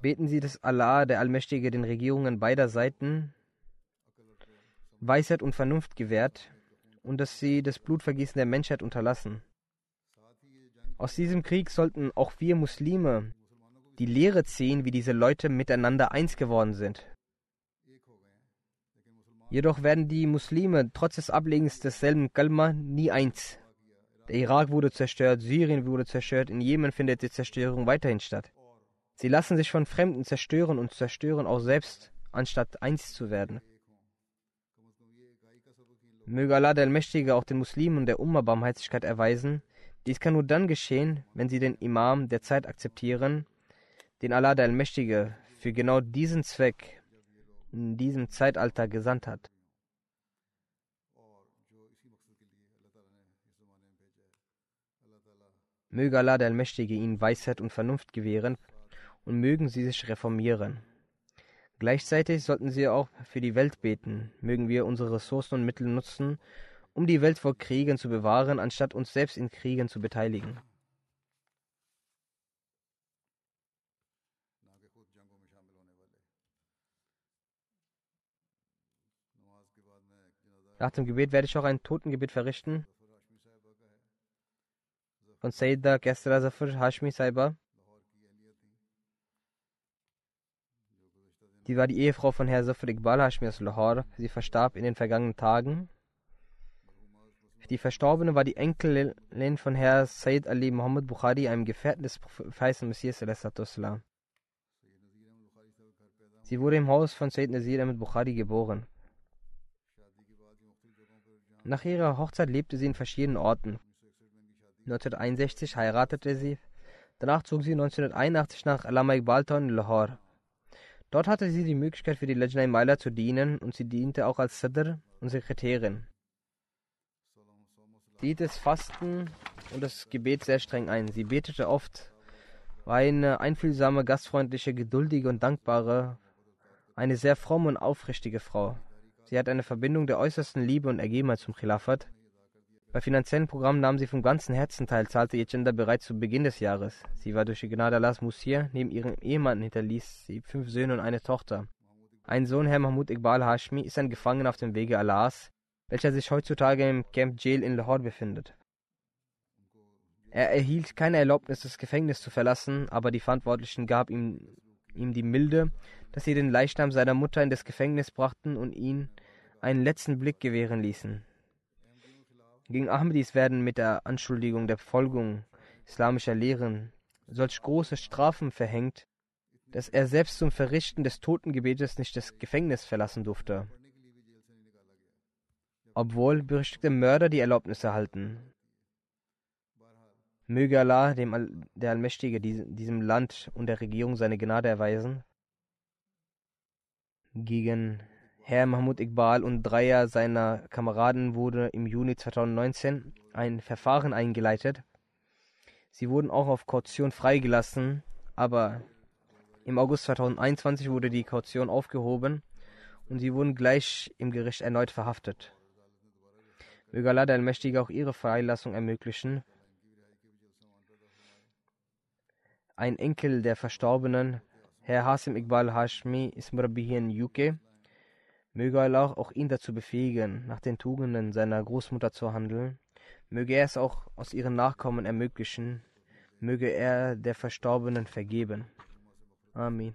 Beten Sie, dass Allah, der Allmächtige, den Regierungen beider Seiten Weisheit und Vernunft gewährt und dass sie das Blutvergießen der Menschheit unterlassen. Aus diesem Krieg sollten auch wir Muslime die Lehre ziehen, wie diese Leute miteinander eins geworden sind. Jedoch werden die Muslime trotz des Ablegens desselben Kalma nie eins. Der Irak wurde zerstört, Syrien wurde zerstört, in Jemen findet die Zerstörung weiterhin statt. Sie lassen sich von Fremden zerstören und zerstören auch selbst, anstatt eins zu werden. Möge Allah der Allmächtige auch den Muslimen der Umma Barmherzigkeit erweisen. Dies kann nur dann geschehen, wenn sie den Imam der Zeit akzeptieren, den Allah der Allmächtige für genau diesen Zweck in diesem Zeitalter gesandt hat. Möge Allah der Allmächtige ihnen Weisheit und Vernunft gewähren und mögen sie sich reformieren. Gleichzeitig sollten sie auch für die Welt beten, mögen wir unsere Ressourcen und Mittel nutzen, um die Welt vor Kriegen zu bewahren, anstatt uns selbst in Kriegen zu beteiligen. Nach dem Gebet werde ich auch ein Totengebet verrichten von Sayyida Kesra Zafar Hashmi Saiba. Die war die Ehefrau von Herr Zafar Iqbal Hashmi aus Lahore. Sie verstarb in den vergangenen Tagen. Die Verstorbene war die Enkelin von Herr Sayyid Ali Muhammad Bukhari, einem Gefährten des Propheten Messias. Sie wurde im Haus von Sayyid Nazir Ahmed Bukhari geboren. Nach ihrer Hochzeit lebte sie in verschiedenen Orten. 1961 heiratete sie. Danach zog sie 1981 nach Alama Iqbalton in Lahore. Dort hatte sie die Möglichkeit für die Lejna Maila zu dienen und sie diente auch als Sadr und Sekretärin. Sie hielt das Fasten und das Gebet sehr streng ein. Sie betete oft, war eine einfühlsame, gastfreundliche, geduldige und dankbare, eine sehr fromme und aufrichtige Frau. Sie hat eine Verbindung der äußersten Liebe und Ergebenheit zum Khilafat. Bei finanziellen Programmen nahm sie vom ganzen Herzen teil, zahlte ihr Gender bereits zu Beginn des Jahres. Sie war durch die Gnade Allahs Musir, neben ihrem Ehemann hinterließ sie fünf Söhne und eine Tochter. Ein Sohn, Herr Mahmoud Iqbal Hashmi, ist ein Gefangener auf dem Wege Allahs, welcher sich heutzutage im Camp Jail in Lahore befindet. Er erhielt keine Erlaubnis, das Gefängnis zu verlassen, aber die Verantwortlichen gaben ihm, ihm die Milde, dass sie den Leichnam seiner Mutter in das Gefängnis brachten und ihn einen letzten Blick gewähren ließen. Gegen Ahmadis werden mit der Anschuldigung der Befolgung islamischer Lehren solch große Strafen verhängt, dass er selbst zum Verrichten des Totengebetes nicht das Gefängnis verlassen durfte, obwohl berüchtigte Mörder die Erlaubnis erhalten. Möge Allah, dem All der Allmächtige, diesem Land und der Regierung seine Gnade erweisen. Gegen Herr Mahmoud Iqbal und Dreier seiner Kameraden wurde im Juni 2019 ein Verfahren eingeleitet. Sie wurden auch auf Kaution freigelassen, aber im August 2021 wurde die Kaution aufgehoben und sie wurden gleich im Gericht erneut verhaftet. Möge Allah der Allmächtige auch ihre Freilassung ermöglichen. Ein Enkel der Verstorbenen, Herr Hasim Iqbal Hashmi, ist Murabi hier in UK. Möge Allah auch ihn dazu befähigen, nach den Tugenden seiner Großmutter zu handeln. Möge er es auch aus ihren Nachkommen ermöglichen. Möge er der Verstorbenen vergeben. Amen.